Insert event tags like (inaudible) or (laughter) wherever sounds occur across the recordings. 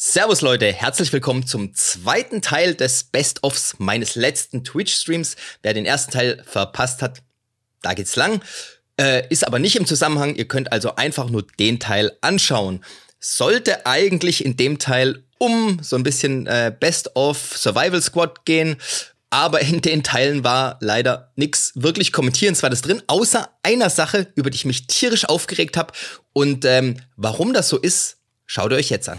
Servus Leute, herzlich willkommen zum zweiten Teil des Best-ofs meines letzten Twitch-Streams. Wer den ersten Teil verpasst hat, da geht's lang. Äh, ist aber nicht im Zusammenhang, ihr könnt also einfach nur den Teil anschauen. Sollte eigentlich in dem Teil um so ein bisschen äh, Best-of Survival Squad gehen, aber in den Teilen war leider nix wirklich kommentierenswertes drin, außer einer Sache, über die ich mich tierisch aufgeregt habe. Und ähm, warum das so ist, schaut ihr euch jetzt an.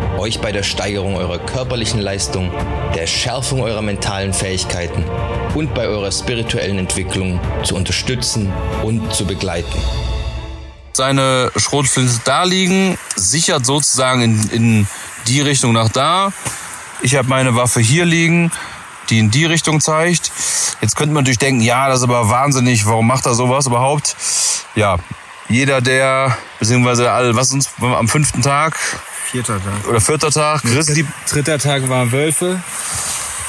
euch bei der Steigerung eurer körperlichen Leistung, der Schärfung eurer mentalen Fähigkeiten und bei eurer spirituellen Entwicklung zu unterstützen und zu begleiten. Seine Schrotflinte da liegen, sichert sozusagen in, in die Richtung nach da. Ich habe meine Waffe hier liegen, die in die Richtung zeigt. Jetzt könnte man natürlich denken, ja, das ist aber wahnsinnig, warum macht er sowas überhaupt? Ja, jeder, der, beziehungsweise all, was uns am fünften Tag, Vierter Tag. Oder vierter Tag. Grizzly. Dritter Tag war Wölfe.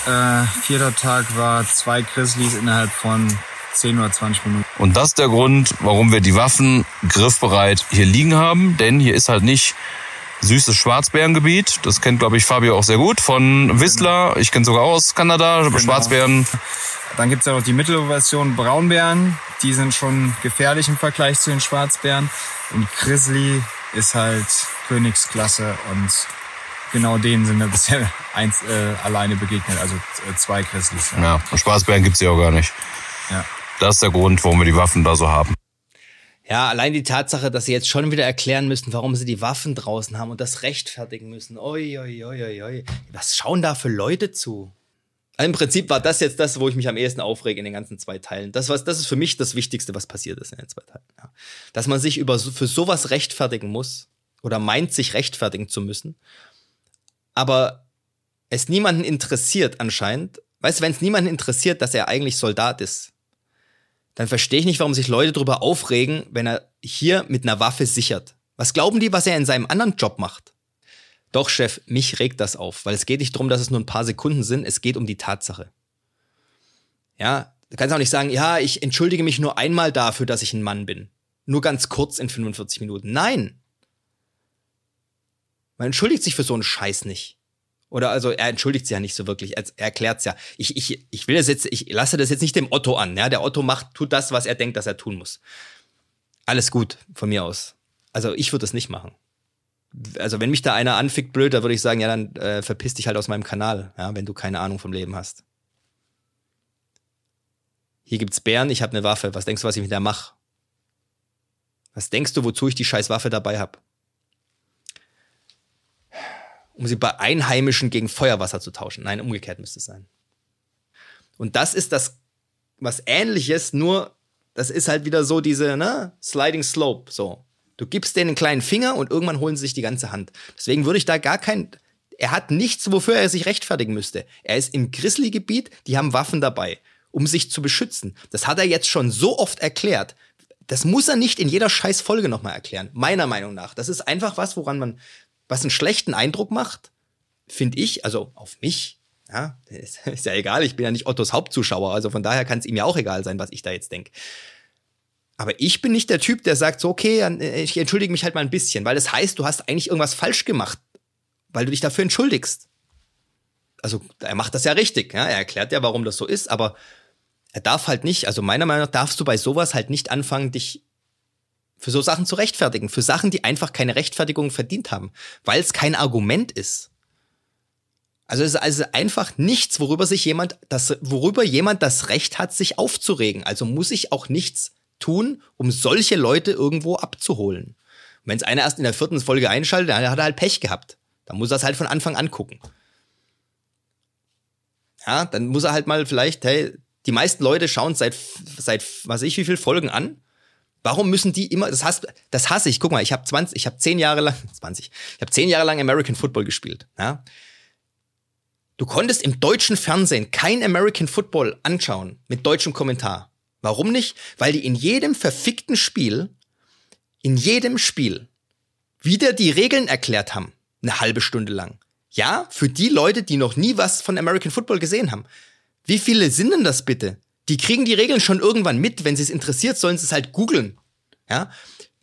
Äh, vierter Tag war zwei Grizzlies innerhalb von 10 oder 20 Minuten. Und das ist der Grund, warum wir die Waffen griffbereit hier liegen haben. Denn hier ist halt nicht süßes Schwarzbärengebiet. Das kennt, glaube ich, Fabio auch sehr gut von Whistler. Ich kenne sogar aus Kanada. Genau. Schwarzbären. Dann gibt's ja noch die Mittelversion Braunbären. Die sind schon gefährlich im Vergleich zu den Schwarzbären. Und Grizzly ist halt Königsklasse und genau denen sind wir (laughs) bisher eins äh, alleine begegnet, also äh, zwei Grizzlies. Ja, ja und Spaßbären gibt's ja auch gar nicht. Ja. Das ist der Grund, warum wir die Waffen da so haben. Ja, allein die Tatsache, dass sie jetzt schon wieder erklären müssen, warum sie die Waffen draußen haben und das rechtfertigen müssen. Oi, oi, oi, oi, oi. Was schauen da für Leute zu? Also Im Prinzip war das jetzt das, wo ich mich am ehesten aufrege in den ganzen zwei Teilen. Das, was, das ist für mich das Wichtigste, was passiert ist in den zwei Teilen. Ja. Dass man sich über, für sowas rechtfertigen muss oder meint, sich rechtfertigen zu müssen, aber es niemanden interessiert anscheinend. Weißt du, wenn es niemanden interessiert, dass er eigentlich Soldat ist, dann verstehe ich nicht, warum sich Leute darüber aufregen, wenn er hier mit einer Waffe sichert. Was glauben die, was er in seinem anderen Job macht? Doch, Chef, mich regt das auf, weil es geht nicht darum, dass es nur ein paar Sekunden sind, es geht um die Tatsache. Ja, du kannst auch nicht sagen, ja, ich entschuldige mich nur einmal dafür, dass ich ein Mann bin. Nur ganz kurz in 45 Minuten. Nein. Man entschuldigt sich für so einen Scheiß nicht. Oder also er entschuldigt sich ja nicht so wirklich. Er, er erklärt's ja. Ich, ich, ich will das jetzt, ich lasse das jetzt nicht dem Otto an. Ja, der Otto macht, tut das, was er denkt, dass er tun muss. Alles gut von mir aus. Also ich würde das nicht machen also wenn mich da einer anfickt blöd, da würde ich sagen, ja, dann äh, verpiss dich halt aus meinem Kanal, ja, wenn du keine Ahnung vom Leben hast. Hier gibt's Bären, ich habe eine Waffe. Was denkst du, was ich mit der mache? Was denkst du, wozu ich die scheiß Waffe dabei hab? Um sie bei Einheimischen gegen Feuerwasser zu tauschen. Nein, umgekehrt müsste es sein. Und das ist das, was ähnliches, nur das ist halt wieder so diese, ne, Sliding Slope, so. Du gibst denen einen kleinen Finger und irgendwann holen sie sich die ganze Hand. Deswegen würde ich da gar kein. Er hat nichts, wofür er sich rechtfertigen müsste. Er ist im Grizzly-Gebiet, die haben Waffen dabei, um sich zu beschützen. Das hat er jetzt schon so oft erklärt. Das muss er nicht in jeder scheiß Folge nochmal erklären. Meiner Meinung nach. Das ist einfach was, woran man, was einen schlechten Eindruck macht, finde ich, also auf mich, ja, ist, (laughs) ist, ja egal, ich bin ja nicht Ottos Hauptzuschauer, also von daher kann es ihm ja auch egal sein, was ich da jetzt denke. Aber ich bin nicht der Typ, der sagt so, okay, äh, ich entschuldige mich halt mal ein bisschen, weil das heißt, du hast eigentlich irgendwas falsch gemacht, weil du dich dafür entschuldigst. Also er macht das ja richtig, ja? er erklärt ja, warum das so ist, aber er darf halt nicht, also meiner Meinung nach darfst du bei sowas halt nicht anfangen, dich für so Sachen zu rechtfertigen, für Sachen, die einfach keine Rechtfertigung verdient haben, weil es kein Argument ist. Also es ist also einfach nichts, worüber sich jemand, das, worüber jemand das Recht hat, sich aufzuregen. Also muss ich auch nichts tun, um solche Leute irgendwo abzuholen. Wenn es einer erst in der vierten Folge einschaltet, dann hat er halt Pech gehabt. Dann muss er es halt von Anfang an gucken. Ja, dann muss er halt mal vielleicht, hey, die meisten Leute schauen seit, seit, was ich, wie viel Folgen an. Warum müssen die immer, das hasse, das hasse ich. Guck mal, ich habe 20, ich habe 10 Jahre lang, (laughs) 20, ich habe 10 Jahre lang American Football gespielt. Ja? Du konntest im deutschen Fernsehen kein American Football anschauen mit deutschem Kommentar. Warum nicht? Weil die in jedem verfickten Spiel, in jedem Spiel, wieder die Regeln erklärt haben. Eine halbe Stunde lang. Ja, für die Leute, die noch nie was von American Football gesehen haben. Wie viele sind denn das bitte? Die kriegen die Regeln schon irgendwann mit. Wenn sie es interessiert, sollen sie es halt googeln. Ja,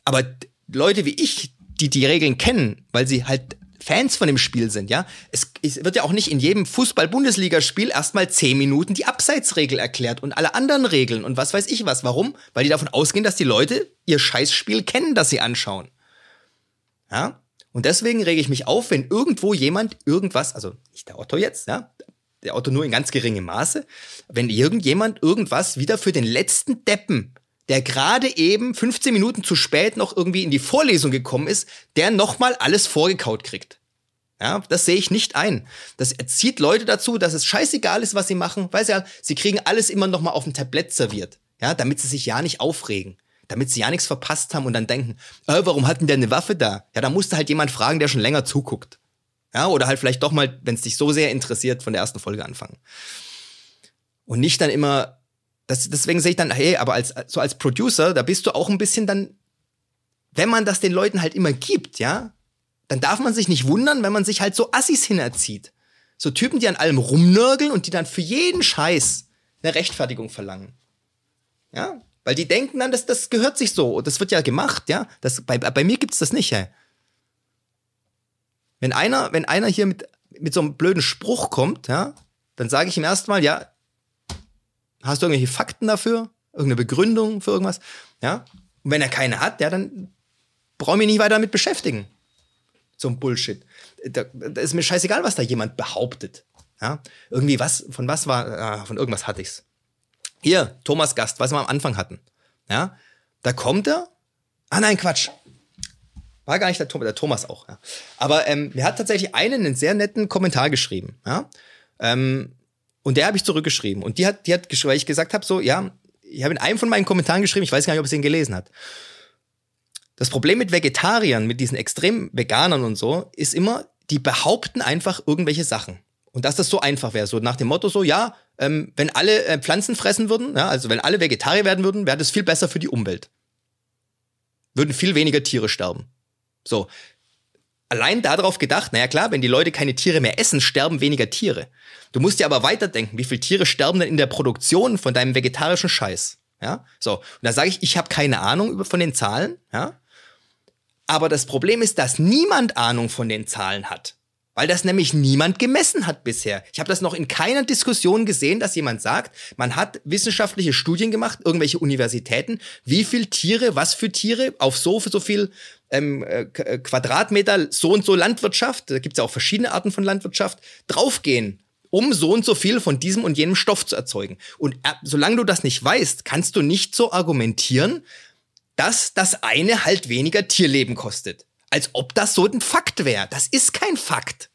aber Leute wie ich, die die Regeln kennen, weil sie halt Fans von dem Spiel sind, ja. Es, es wird ja auch nicht in jedem Fußball-Bundesligaspiel erstmal zehn Minuten die Abseitsregel erklärt und alle anderen Regeln und was weiß ich was. Warum? Weil die davon ausgehen, dass die Leute ihr Scheißspiel kennen, das sie anschauen. Ja. Und deswegen rege ich mich auf, wenn irgendwo jemand irgendwas, also nicht der Otto jetzt, ja, der Otto nur in ganz geringem Maße, wenn irgendjemand irgendwas wieder für den letzten Deppen der gerade eben 15 Minuten zu spät noch irgendwie in die Vorlesung gekommen ist, der nochmal alles vorgekaut kriegt. Ja, das sehe ich nicht ein. Das erzieht Leute dazu, dass es scheißegal ist, was sie machen. Weiß ja, sie kriegen alles immer nochmal auf dem Tablett serviert. Ja, damit sie sich ja nicht aufregen. Damit sie ja nichts verpasst haben und dann denken, äh, warum hatten der eine Waffe da? Ja, da musste halt jemand fragen, der schon länger zuguckt. Ja, oder halt vielleicht doch mal, wenn es dich so sehr interessiert, von der ersten Folge anfangen. Und nicht dann immer das, deswegen sehe ich dann, hey, aber als, so als Producer, da bist du auch ein bisschen dann, wenn man das den Leuten halt immer gibt, ja, dann darf man sich nicht wundern, wenn man sich halt so Assis hinerzieht. So Typen, die an allem rumnörgeln und die dann für jeden Scheiß eine Rechtfertigung verlangen. Ja, weil die denken dann, das, das gehört sich so. Das wird ja gemacht, ja. Das, bei, bei mir gibt's das nicht, ey. Wenn einer, wenn einer hier mit, mit so einem blöden Spruch kommt, ja, dann sage ich ihm erstmal, ja, Hast du irgendwelche Fakten dafür? Irgendeine Begründung für irgendwas? Ja? Und wenn er keine hat, ja, dann brauche ich mich nicht weiter damit beschäftigen. So ein Bullshit. Da, da, ist mir scheißegal, was da jemand behauptet. Ja? Irgendwie was, von was war, ah, von irgendwas hatte ich's. Hier, Thomas Gast, was wir am Anfang hatten. Ja? Da kommt er. Ah nein, Quatsch. War gar nicht der Thomas, der Thomas auch. Ja. Aber ähm, er hat tatsächlich einen, einen sehr netten Kommentar geschrieben. Ja? Ähm, und der habe ich zurückgeschrieben. Und die hat, die hat weil ich gesagt habe, so, ja, ich habe in einem von meinen Kommentaren geschrieben, ich weiß gar nicht, ob sie ihn gelesen hat. Das Problem mit Vegetariern, mit diesen extrem Veganern und so, ist immer, die behaupten einfach irgendwelche Sachen. Und dass das so einfach wäre, so nach dem Motto so, ja, ähm, wenn alle äh, Pflanzen fressen würden, ja, also wenn alle Vegetarier werden würden, wäre das viel besser für die Umwelt. Würden viel weniger Tiere sterben. So, allein darauf gedacht, naja klar, wenn die Leute keine Tiere mehr essen, sterben weniger Tiere. Du musst dir aber weiterdenken, wie viele Tiere sterben denn in der Produktion von deinem vegetarischen Scheiß? Ja, so. Und da sage ich, ich habe keine Ahnung von den Zahlen, ja. Aber das Problem ist, dass niemand Ahnung von den Zahlen hat. Weil das nämlich niemand gemessen hat bisher. Ich habe das noch in keiner Diskussion gesehen, dass jemand sagt, man hat wissenschaftliche Studien gemacht, irgendwelche Universitäten, wie viel Tiere, was für Tiere auf so so viel ähm, äh, äh, Quadratmeter so und so Landwirtschaft, da gibt es ja auch verschiedene Arten von Landwirtschaft, draufgehen, um so und so viel von diesem und jenem Stoff zu erzeugen. Und äh, solange du das nicht weißt, kannst du nicht so argumentieren, dass das eine halt weniger Tierleben kostet. Als ob das so ein Fakt wäre. Das ist kein Fakt.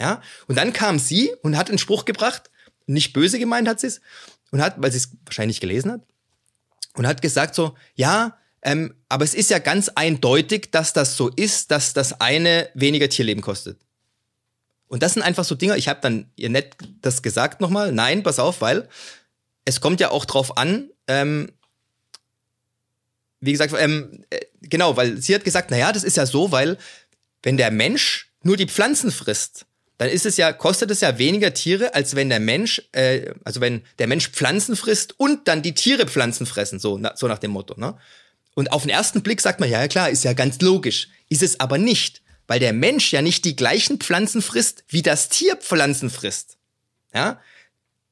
Ja? Und dann kam sie und hat einen Spruch gebracht, nicht böse gemeint hat sie es, und hat, weil sie es wahrscheinlich gelesen hat, und hat gesagt so, ja, ähm, aber es ist ja ganz eindeutig, dass das so ist, dass das eine weniger Tierleben kostet. Und das sind einfach so Dinge, ich habe dann ihr nett das gesagt nochmal, nein, pass auf, weil es kommt ja auch drauf an, ähm, wie gesagt, ähm, äh, genau, weil sie hat gesagt, naja, das ist ja so, weil wenn der Mensch nur die Pflanzen frisst, dann ist es ja, kostet es ja weniger Tiere, als wenn der Mensch, äh, also wenn der Mensch Pflanzen frisst und dann die Tiere Pflanzen fressen, so, na, so nach dem Motto, ne? Und auf den ersten Blick sagt man, ja, ja klar, ist ja ganz logisch. Ist es aber nicht, weil der Mensch ja nicht die gleichen Pflanzen frisst, wie das Tier Pflanzen frisst. Ja?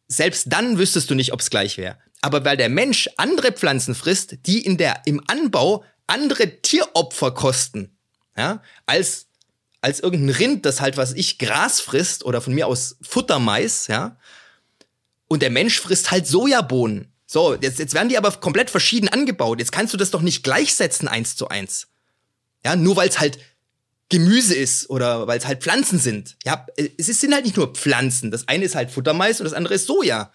Selbst dann wüsstest du nicht, ob es gleich wäre. Aber weil der Mensch andere Pflanzen frisst, die in der, im Anbau andere Tieropfer kosten, ja, als, als irgendein Rind, das halt, was ich, Gras frisst oder von mir aus Futtermais, ja, und der Mensch frisst halt Sojabohnen. So, jetzt, jetzt werden die aber komplett verschieden angebaut. Jetzt kannst du das doch nicht gleichsetzen eins zu eins. Ja, nur weil es halt Gemüse ist oder weil es halt Pflanzen sind. Ja, es sind halt nicht nur Pflanzen. Das eine ist halt Futtermais und das andere ist Soja.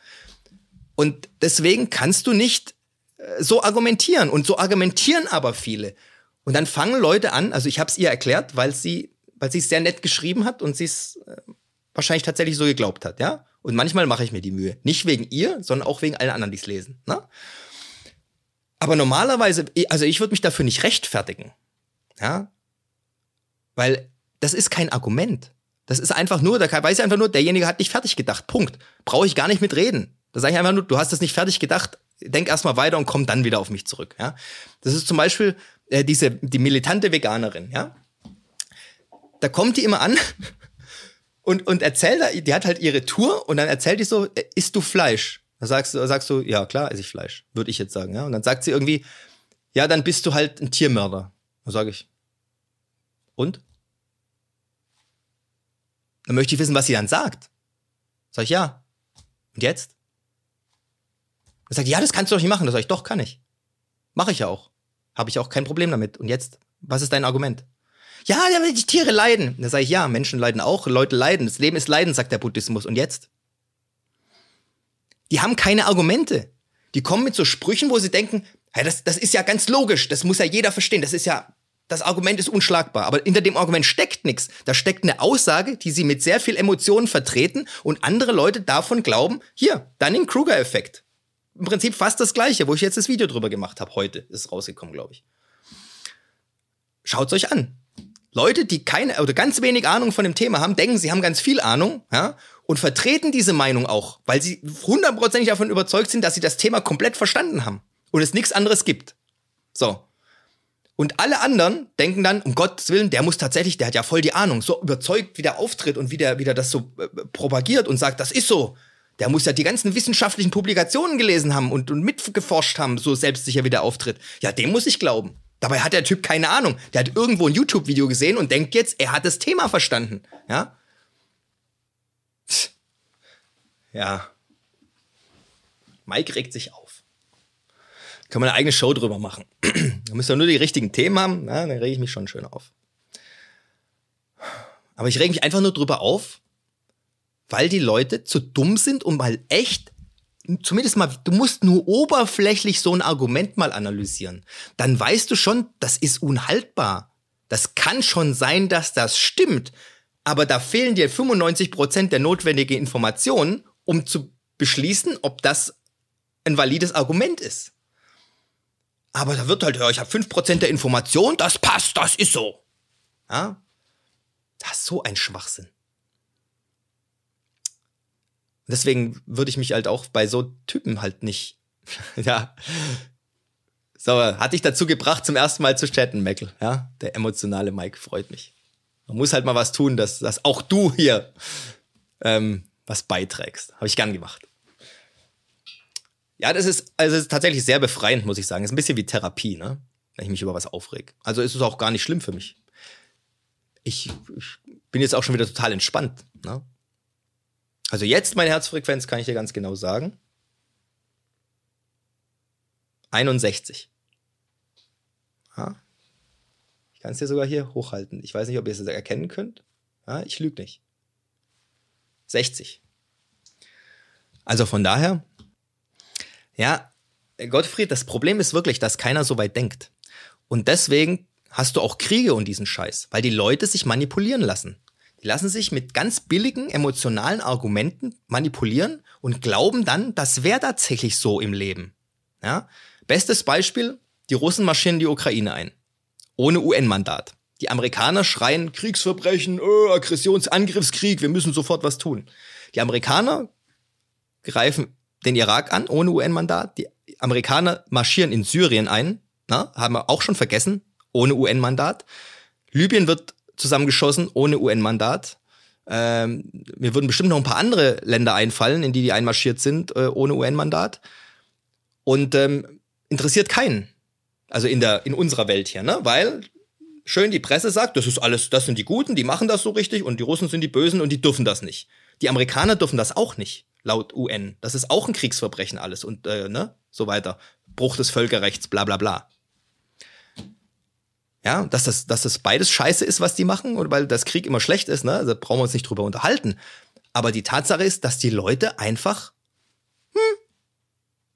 Und deswegen kannst du nicht äh, so argumentieren. Und so argumentieren aber viele. Und dann fangen Leute an, also ich habe es ihr erklärt, weil sie, weil sie es sehr nett geschrieben hat und sie es äh, wahrscheinlich tatsächlich so geglaubt hat, ja? Und manchmal mache ich mir die Mühe. Nicht wegen ihr, sondern auch wegen allen anderen, die es lesen. Ne? Aber normalerweise, also ich würde mich dafür nicht rechtfertigen. Ja? Weil das ist kein Argument. Das ist einfach nur, da weiß ich einfach nur, derjenige hat nicht fertig gedacht. Punkt. Brauche ich gar nicht mitreden. Da sage ich einfach nur, du hast das nicht fertig gedacht, denk erstmal weiter und komm dann wieder auf mich zurück. Ja? Das ist zum Beispiel äh, diese, die militante Veganerin, ja. Da kommt die immer an (laughs) und, und erzählt, die hat halt ihre Tour und dann erzählt die so, äh, isst du Fleisch? Da sagst du, sagst du, ja klar, esse ich Fleisch, würde ich jetzt sagen, ja. Und dann sagt sie irgendwie, ja, dann bist du halt ein Tiermörder. Da sage ich, und? Dann möchte ich wissen, was sie dann sagt. Sag ich, ja. Und jetzt? Dann sagt, ja, das kannst du doch nicht machen. Da sag ich, doch, kann ich. Mache ich ja auch. Habe ich auch kein Problem damit. Und jetzt, was ist dein Argument? Ja, die Tiere leiden. Da sage ich, ja, Menschen leiden auch, Leute leiden. Das Leben ist Leiden, sagt der Buddhismus. Und jetzt? Die haben keine Argumente. Die kommen mit so Sprüchen, wo sie denken, hey, das, das ist ja ganz logisch, das muss ja jeder verstehen. Das ist ja, das Argument ist unschlagbar. Aber hinter dem Argument steckt nichts. Da steckt eine Aussage, die sie mit sehr viel Emotionen vertreten und andere Leute davon glauben, hier, Dunning-Kruger-Effekt. Im Prinzip fast das gleiche, wo ich jetzt das Video drüber gemacht habe. Heute ist rausgekommen, glaube ich. Schaut's euch an. Leute, die keine oder ganz wenig Ahnung von dem Thema haben, denken, sie haben ganz viel Ahnung, ja, und vertreten diese Meinung auch, weil sie hundertprozentig davon überzeugt sind, dass sie das Thema komplett verstanden haben und es nichts anderes gibt. So. Und alle anderen denken dann, um Gottes Willen, der muss tatsächlich, der hat ja voll die Ahnung, so überzeugt, wie der auftritt und wie der, wie der das so äh, propagiert und sagt, das ist so. Der muss ja die ganzen wissenschaftlichen Publikationen gelesen haben und, und mitgeforscht haben, so selbstsicher wie der auftritt. Ja, dem muss ich glauben. Dabei hat der Typ keine Ahnung. Der hat irgendwo ein YouTube-Video gesehen und denkt jetzt, er hat das Thema verstanden. Ja? Ja. Mike regt sich auf. Kann man eine eigene Show drüber machen. da müsst ihr nur die richtigen Themen haben, na, dann rege ich mich schon schön auf. Aber ich rege mich einfach nur drüber auf, weil die Leute zu dumm sind, um mal echt zumindest mal, du musst nur oberflächlich so ein Argument mal analysieren. Dann weißt du schon, das ist unhaltbar. Das kann schon sein, dass das stimmt. Aber da fehlen dir 95 Prozent der notwendigen Informationen, um zu beschließen, ob das ein valides Argument ist. Aber da wird halt, ja, ich habe 5% der Informationen, das passt, das ist so. Ja? Das ist so ein Schwachsinn. Deswegen würde ich mich halt auch bei so Typen halt nicht, (laughs) ja. So, hat dich dazu gebracht, zum ersten Mal zu chatten, Meckel, ja. Der emotionale Mike freut mich. Man muss halt mal was tun, dass, dass auch du hier ähm, was beiträgst. Habe ich gern gemacht. Ja, das ist, also ist tatsächlich sehr befreiend, muss ich sagen. Ist ein bisschen wie Therapie, ne? Wenn ich mich über was aufreg. Also ist es auch gar nicht schlimm für mich. Ich, ich bin jetzt auch schon wieder total entspannt, ne? Also jetzt meine Herzfrequenz kann ich dir ganz genau sagen. 61. Ja. Ich kann es dir sogar hier hochhalten. Ich weiß nicht, ob ihr es erkennen könnt. Ja, ich lüge nicht. 60. Also von daher, ja, Gottfried, das Problem ist wirklich, dass keiner so weit denkt. Und deswegen hast du auch Kriege und diesen Scheiß, weil die Leute sich manipulieren lassen. Die lassen sich mit ganz billigen emotionalen Argumenten manipulieren und glauben dann, das wäre tatsächlich so im Leben. Ja? Bestes Beispiel, die Russen marschieren die Ukraine ein. Ohne UN-Mandat. Die Amerikaner schreien Kriegsverbrechen, oh, Aggressionsangriffskrieg, wir müssen sofort was tun. Die Amerikaner greifen den Irak an ohne UN-Mandat. Die Amerikaner marschieren in Syrien ein, na, haben wir auch schon vergessen, ohne UN-Mandat. Libyen wird zusammengeschossen ohne UN-Mandat. Ähm, mir würden bestimmt noch ein paar andere Länder einfallen, in die die einmarschiert sind, äh, ohne UN-Mandat. Und ähm, interessiert keinen. Also in der in unserer Welt hier, ne? Weil schön die Presse sagt, das ist alles, das sind die Guten, die machen das so richtig und die Russen sind die Bösen und die dürfen das nicht. Die Amerikaner dürfen das auch nicht, laut UN. Das ist auch ein Kriegsverbrechen alles und äh, ne, so weiter. Bruch des Völkerrechts, bla bla bla. Ja, dass das, dass das beides scheiße ist, was die machen, und weil das Krieg immer schlecht ist, ne? Da brauchen wir uns nicht drüber unterhalten. Aber die Tatsache ist, dass die Leute einfach, hm,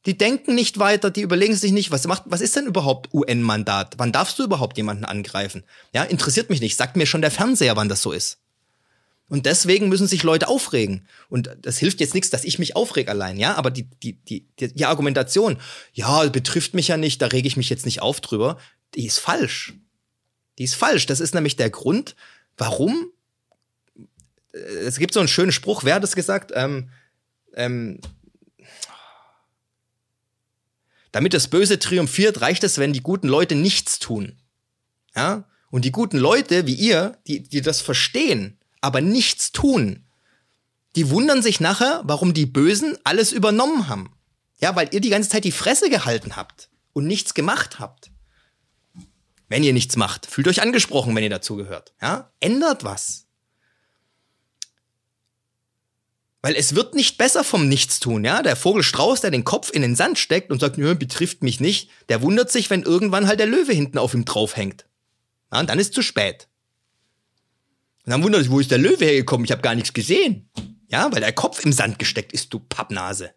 die denken nicht weiter, die überlegen sich nicht, was macht, was ist denn überhaupt UN-Mandat? Wann darfst du überhaupt jemanden angreifen? Ja, interessiert mich nicht. Sagt mir schon der Fernseher, wann das so ist. Und deswegen müssen sich Leute aufregen. Und das hilft jetzt nichts, dass ich mich aufreg allein, ja. Aber die, die, die, die Argumentation, ja, betrifft mich ja nicht, da rege ich mich jetzt nicht auf drüber, die ist falsch. Die ist falsch. Das ist nämlich der Grund, warum. äh, Es gibt so einen schönen Spruch, wer hat es gesagt? Ähm, ähm, damit das Böse triumphiert, reicht es, wenn die guten Leute nichts tun. Ja? Und die guten Leute, wie ihr, die, die das verstehen, aber nichts tun, die wundern sich nachher, warum die Bösen alles übernommen haben. Ja, weil ihr die ganze Zeit die Fresse gehalten habt und nichts gemacht habt. Wenn ihr nichts macht, fühlt euch angesprochen, wenn ihr dazugehört. Ja? Ändert was. Weil es wird nicht besser vom Nichtstun, ja. Der Vogel Strauß, der den Kopf in den Sand steckt und sagt, nö, betrifft mich nicht, der wundert sich, wenn irgendwann halt der Löwe hinten auf ihm draufhängt. Ja, und dann ist zu spät. Und dann wundert sich, wo ist der Löwe hergekommen? Ich habe gar nichts gesehen. Ja, weil der Kopf im Sand gesteckt ist, du Pappnase.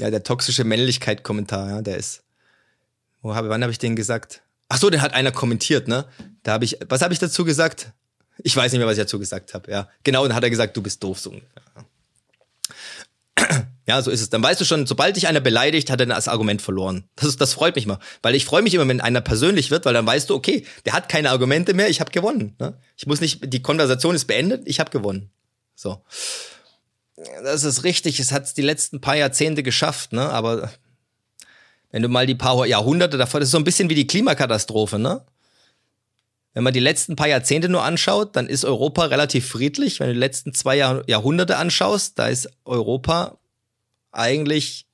Ja, der toxische Männlichkeit-Kommentar, ja, der ist. Wo habe, wann habe ich den gesagt? Ach so, den hat einer kommentiert, ne? Da habe ich, was habe ich dazu gesagt? Ich weiß nicht mehr, was ich dazu gesagt habe. Ja, genau. Dann hat er gesagt, du bist doof so. Ja, so ist es. Dann weißt du schon, sobald dich einer beleidigt, hat er das Argument verloren. Das, ist, das freut mich immer, weil ich freue mich immer, wenn einer persönlich wird, weil dann weißt du, okay, der hat keine Argumente mehr, ich habe gewonnen. Ne? Ich muss nicht, die Konversation ist beendet, ich habe gewonnen. So, das ist richtig. Es hat die letzten paar Jahrzehnte geschafft, ne? Aber wenn du mal die paar Jahrhunderte davor, das ist so ein bisschen wie die Klimakatastrophe, ne? Wenn man die letzten paar Jahrzehnte nur anschaut, dann ist Europa relativ friedlich. Wenn du die letzten zwei Jahr Jahrhunderte anschaust, da ist Europa eigentlich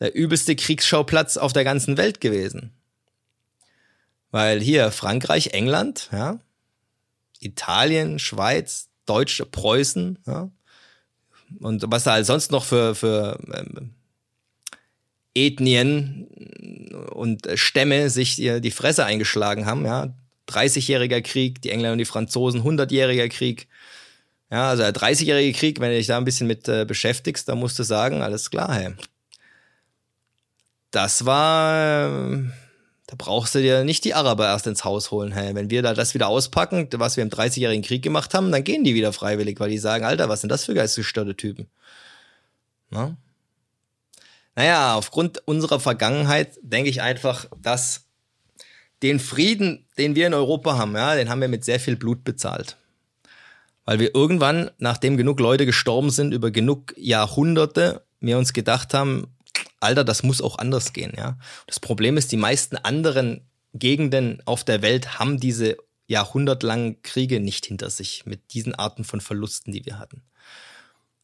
der übelste Kriegsschauplatz auf der ganzen Welt gewesen. Weil hier Frankreich, England, ja, Italien, Schweiz, Deutsche, Preußen, ja, und was da halt sonst noch für, für ähm, Ethnien und Stämme sich die, Fresse eingeschlagen haben, ja. 30-jähriger Krieg, die Engländer und die Franzosen, 100-jähriger Krieg. Ja, also der 30-jährige Krieg, wenn du dich da ein bisschen mit äh, beschäftigst, dann musst du sagen, alles klar, hey. Das war, äh, da brauchst du dir nicht die Araber erst ins Haus holen, hey. Wenn wir da das wieder auspacken, was wir im 30-jährigen Krieg gemacht haben, dann gehen die wieder freiwillig, weil die sagen, Alter, was sind das für geistesgestörte Typen? Na? Naja, aufgrund unserer Vergangenheit denke ich einfach, dass den Frieden, den wir in Europa haben, ja, den haben wir mit sehr viel Blut bezahlt. Weil wir irgendwann, nachdem genug Leute gestorben sind, über genug Jahrhunderte, wir uns gedacht haben, Alter, das muss auch anders gehen, ja. Das Problem ist, die meisten anderen Gegenden auf der Welt haben diese jahrhundertlangen Kriege nicht hinter sich mit diesen Arten von Verlusten, die wir hatten.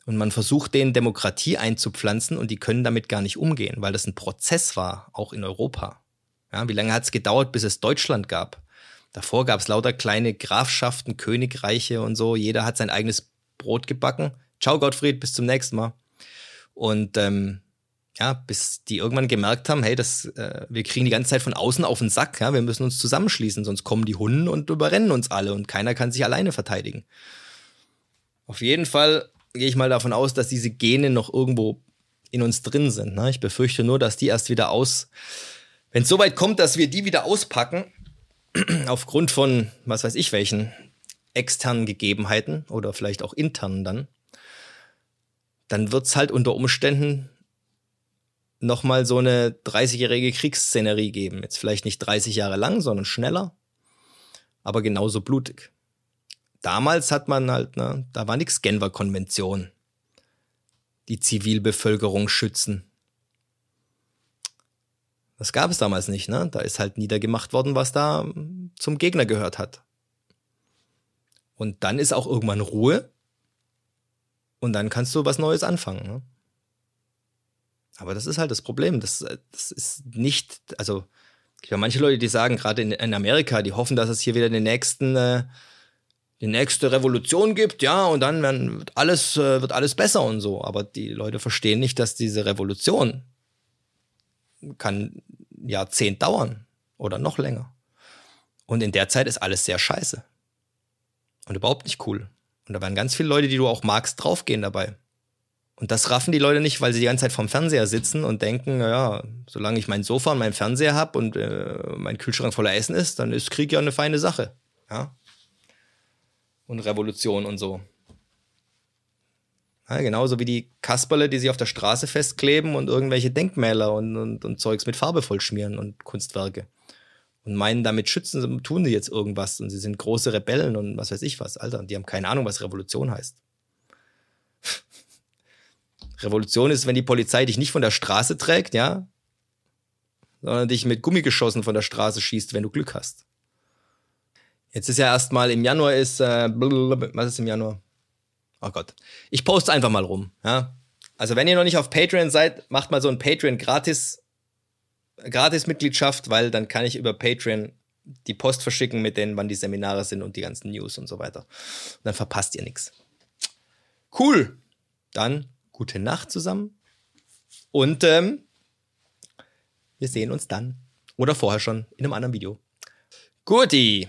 Und man versucht denen Demokratie einzupflanzen und die können damit gar nicht umgehen, weil das ein Prozess war, auch in Europa. Ja, wie lange hat es gedauert, bis es Deutschland gab? Davor gab es lauter kleine Grafschaften, Königreiche und so. Jeder hat sein eigenes Brot gebacken. Ciao Gottfried, bis zum nächsten Mal. Und ähm, ja, bis die irgendwann gemerkt haben, hey, das, äh, wir kriegen die ganze Zeit von außen auf den Sack, ja, wir müssen uns zusammenschließen, sonst kommen die Hunden und überrennen uns alle und keiner kann sich alleine verteidigen. Auf jeden Fall gehe ich mal davon aus, dass diese Gene noch irgendwo in uns drin sind. Ne? Ich befürchte nur, dass die erst wieder aus, wenn es so weit kommt, dass wir die wieder auspacken, (clears throat) aufgrund von, was weiß ich, welchen externen Gegebenheiten oder vielleicht auch internen dann, dann wird's halt unter Umständen nochmal so eine 30-jährige Kriegsszenerie geben. Jetzt vielleicht nicht 30 Jahre lang, sondern schneller, aber genauso blutig. Damals hat man halt, ne, da war nix Genfer Konvention. Die Zivilbevölkerung schützen. Das gab es damals nicht, ne? Da ist halt niedergemacht worden, was da zum Gegner gehört hat. Und dann ist auch irgendwann Ruhe. Und dann kannst du was Neues anfangen. Ne? Aber das ist halt das Problem. Das, das ist nicht, also, ich habe manche Leute, die sagen, gerade in, in, Amerika, die hoffen, dass es hier wieder den nächsten, äh, die nächste Revolution gibt, ja, und dann wird alles, äh, wird alles besser und so. Aber die Leute verstehen nicht, dass diese Revolution kann Jahrzehnt dauern oder noch länger. Und in der Zeit ist alles sehr scheiße. Und überhaupt nicht cool. Und da werden ganz viele Leute, die du auch magst, draufgehen dabei. Und das raffen die Leute nicht, weil sie die ganze Zeit vorm Fernseher sitzen und denken, naja, solange ich mein Sofa und meinen Fernseher habe und äh, mein Kühlschrank voller Essen ist, dann ist Krieg ja eine feine Sache. Ja. Und Revolution und so. Ja, genauso wie die Kasperle, die sich auf der Straße festkleben und irgendwelche Denkmäler und, und, und Zeugs mit Farbe vollschmieren und Kunstwerke. Und meinen, damit schützen, tun sie jetzt irgendwas und sie sind große Rebellen und was weiß ich was, Alter. Und die haben keine Ahnung, was Revolution heißt. (laughs) Revolution ist, wenn die Polizei dich nicht von der Straße trägt, ja, sondern dich mit Gummigeschossen von der Straße schießt, wenn du Glück hast. Jetzt ist ja erstmal im Januar ist, äh, was ist im Januar? Oh Gott. Ich poste einfach mal rum, ja. Also wenn ihr noch nicht auf Patreon seid, macht mal so ein Patreon gratis, gratis Mitgliedschaft, weil dann kann ich über Patreon die Post verschicken mit denen, wann die Seminare sind und die ganzen News und so weiter. Und dann verpasst ihr nichts. Cool. Dann gute Nacht zusammen. Und ähm, wir sehen uns dann. Oder vorher schon in einem anderen Video. Guti.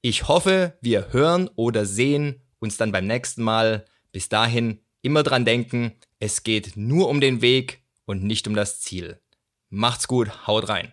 Ich hoffe, wir hören oder sehen uns dann beim nächsten Mal. Bis dahin immer dran denken, es geht nur um den Weg und nicht um das Ziel. Macht's gut, haut rein.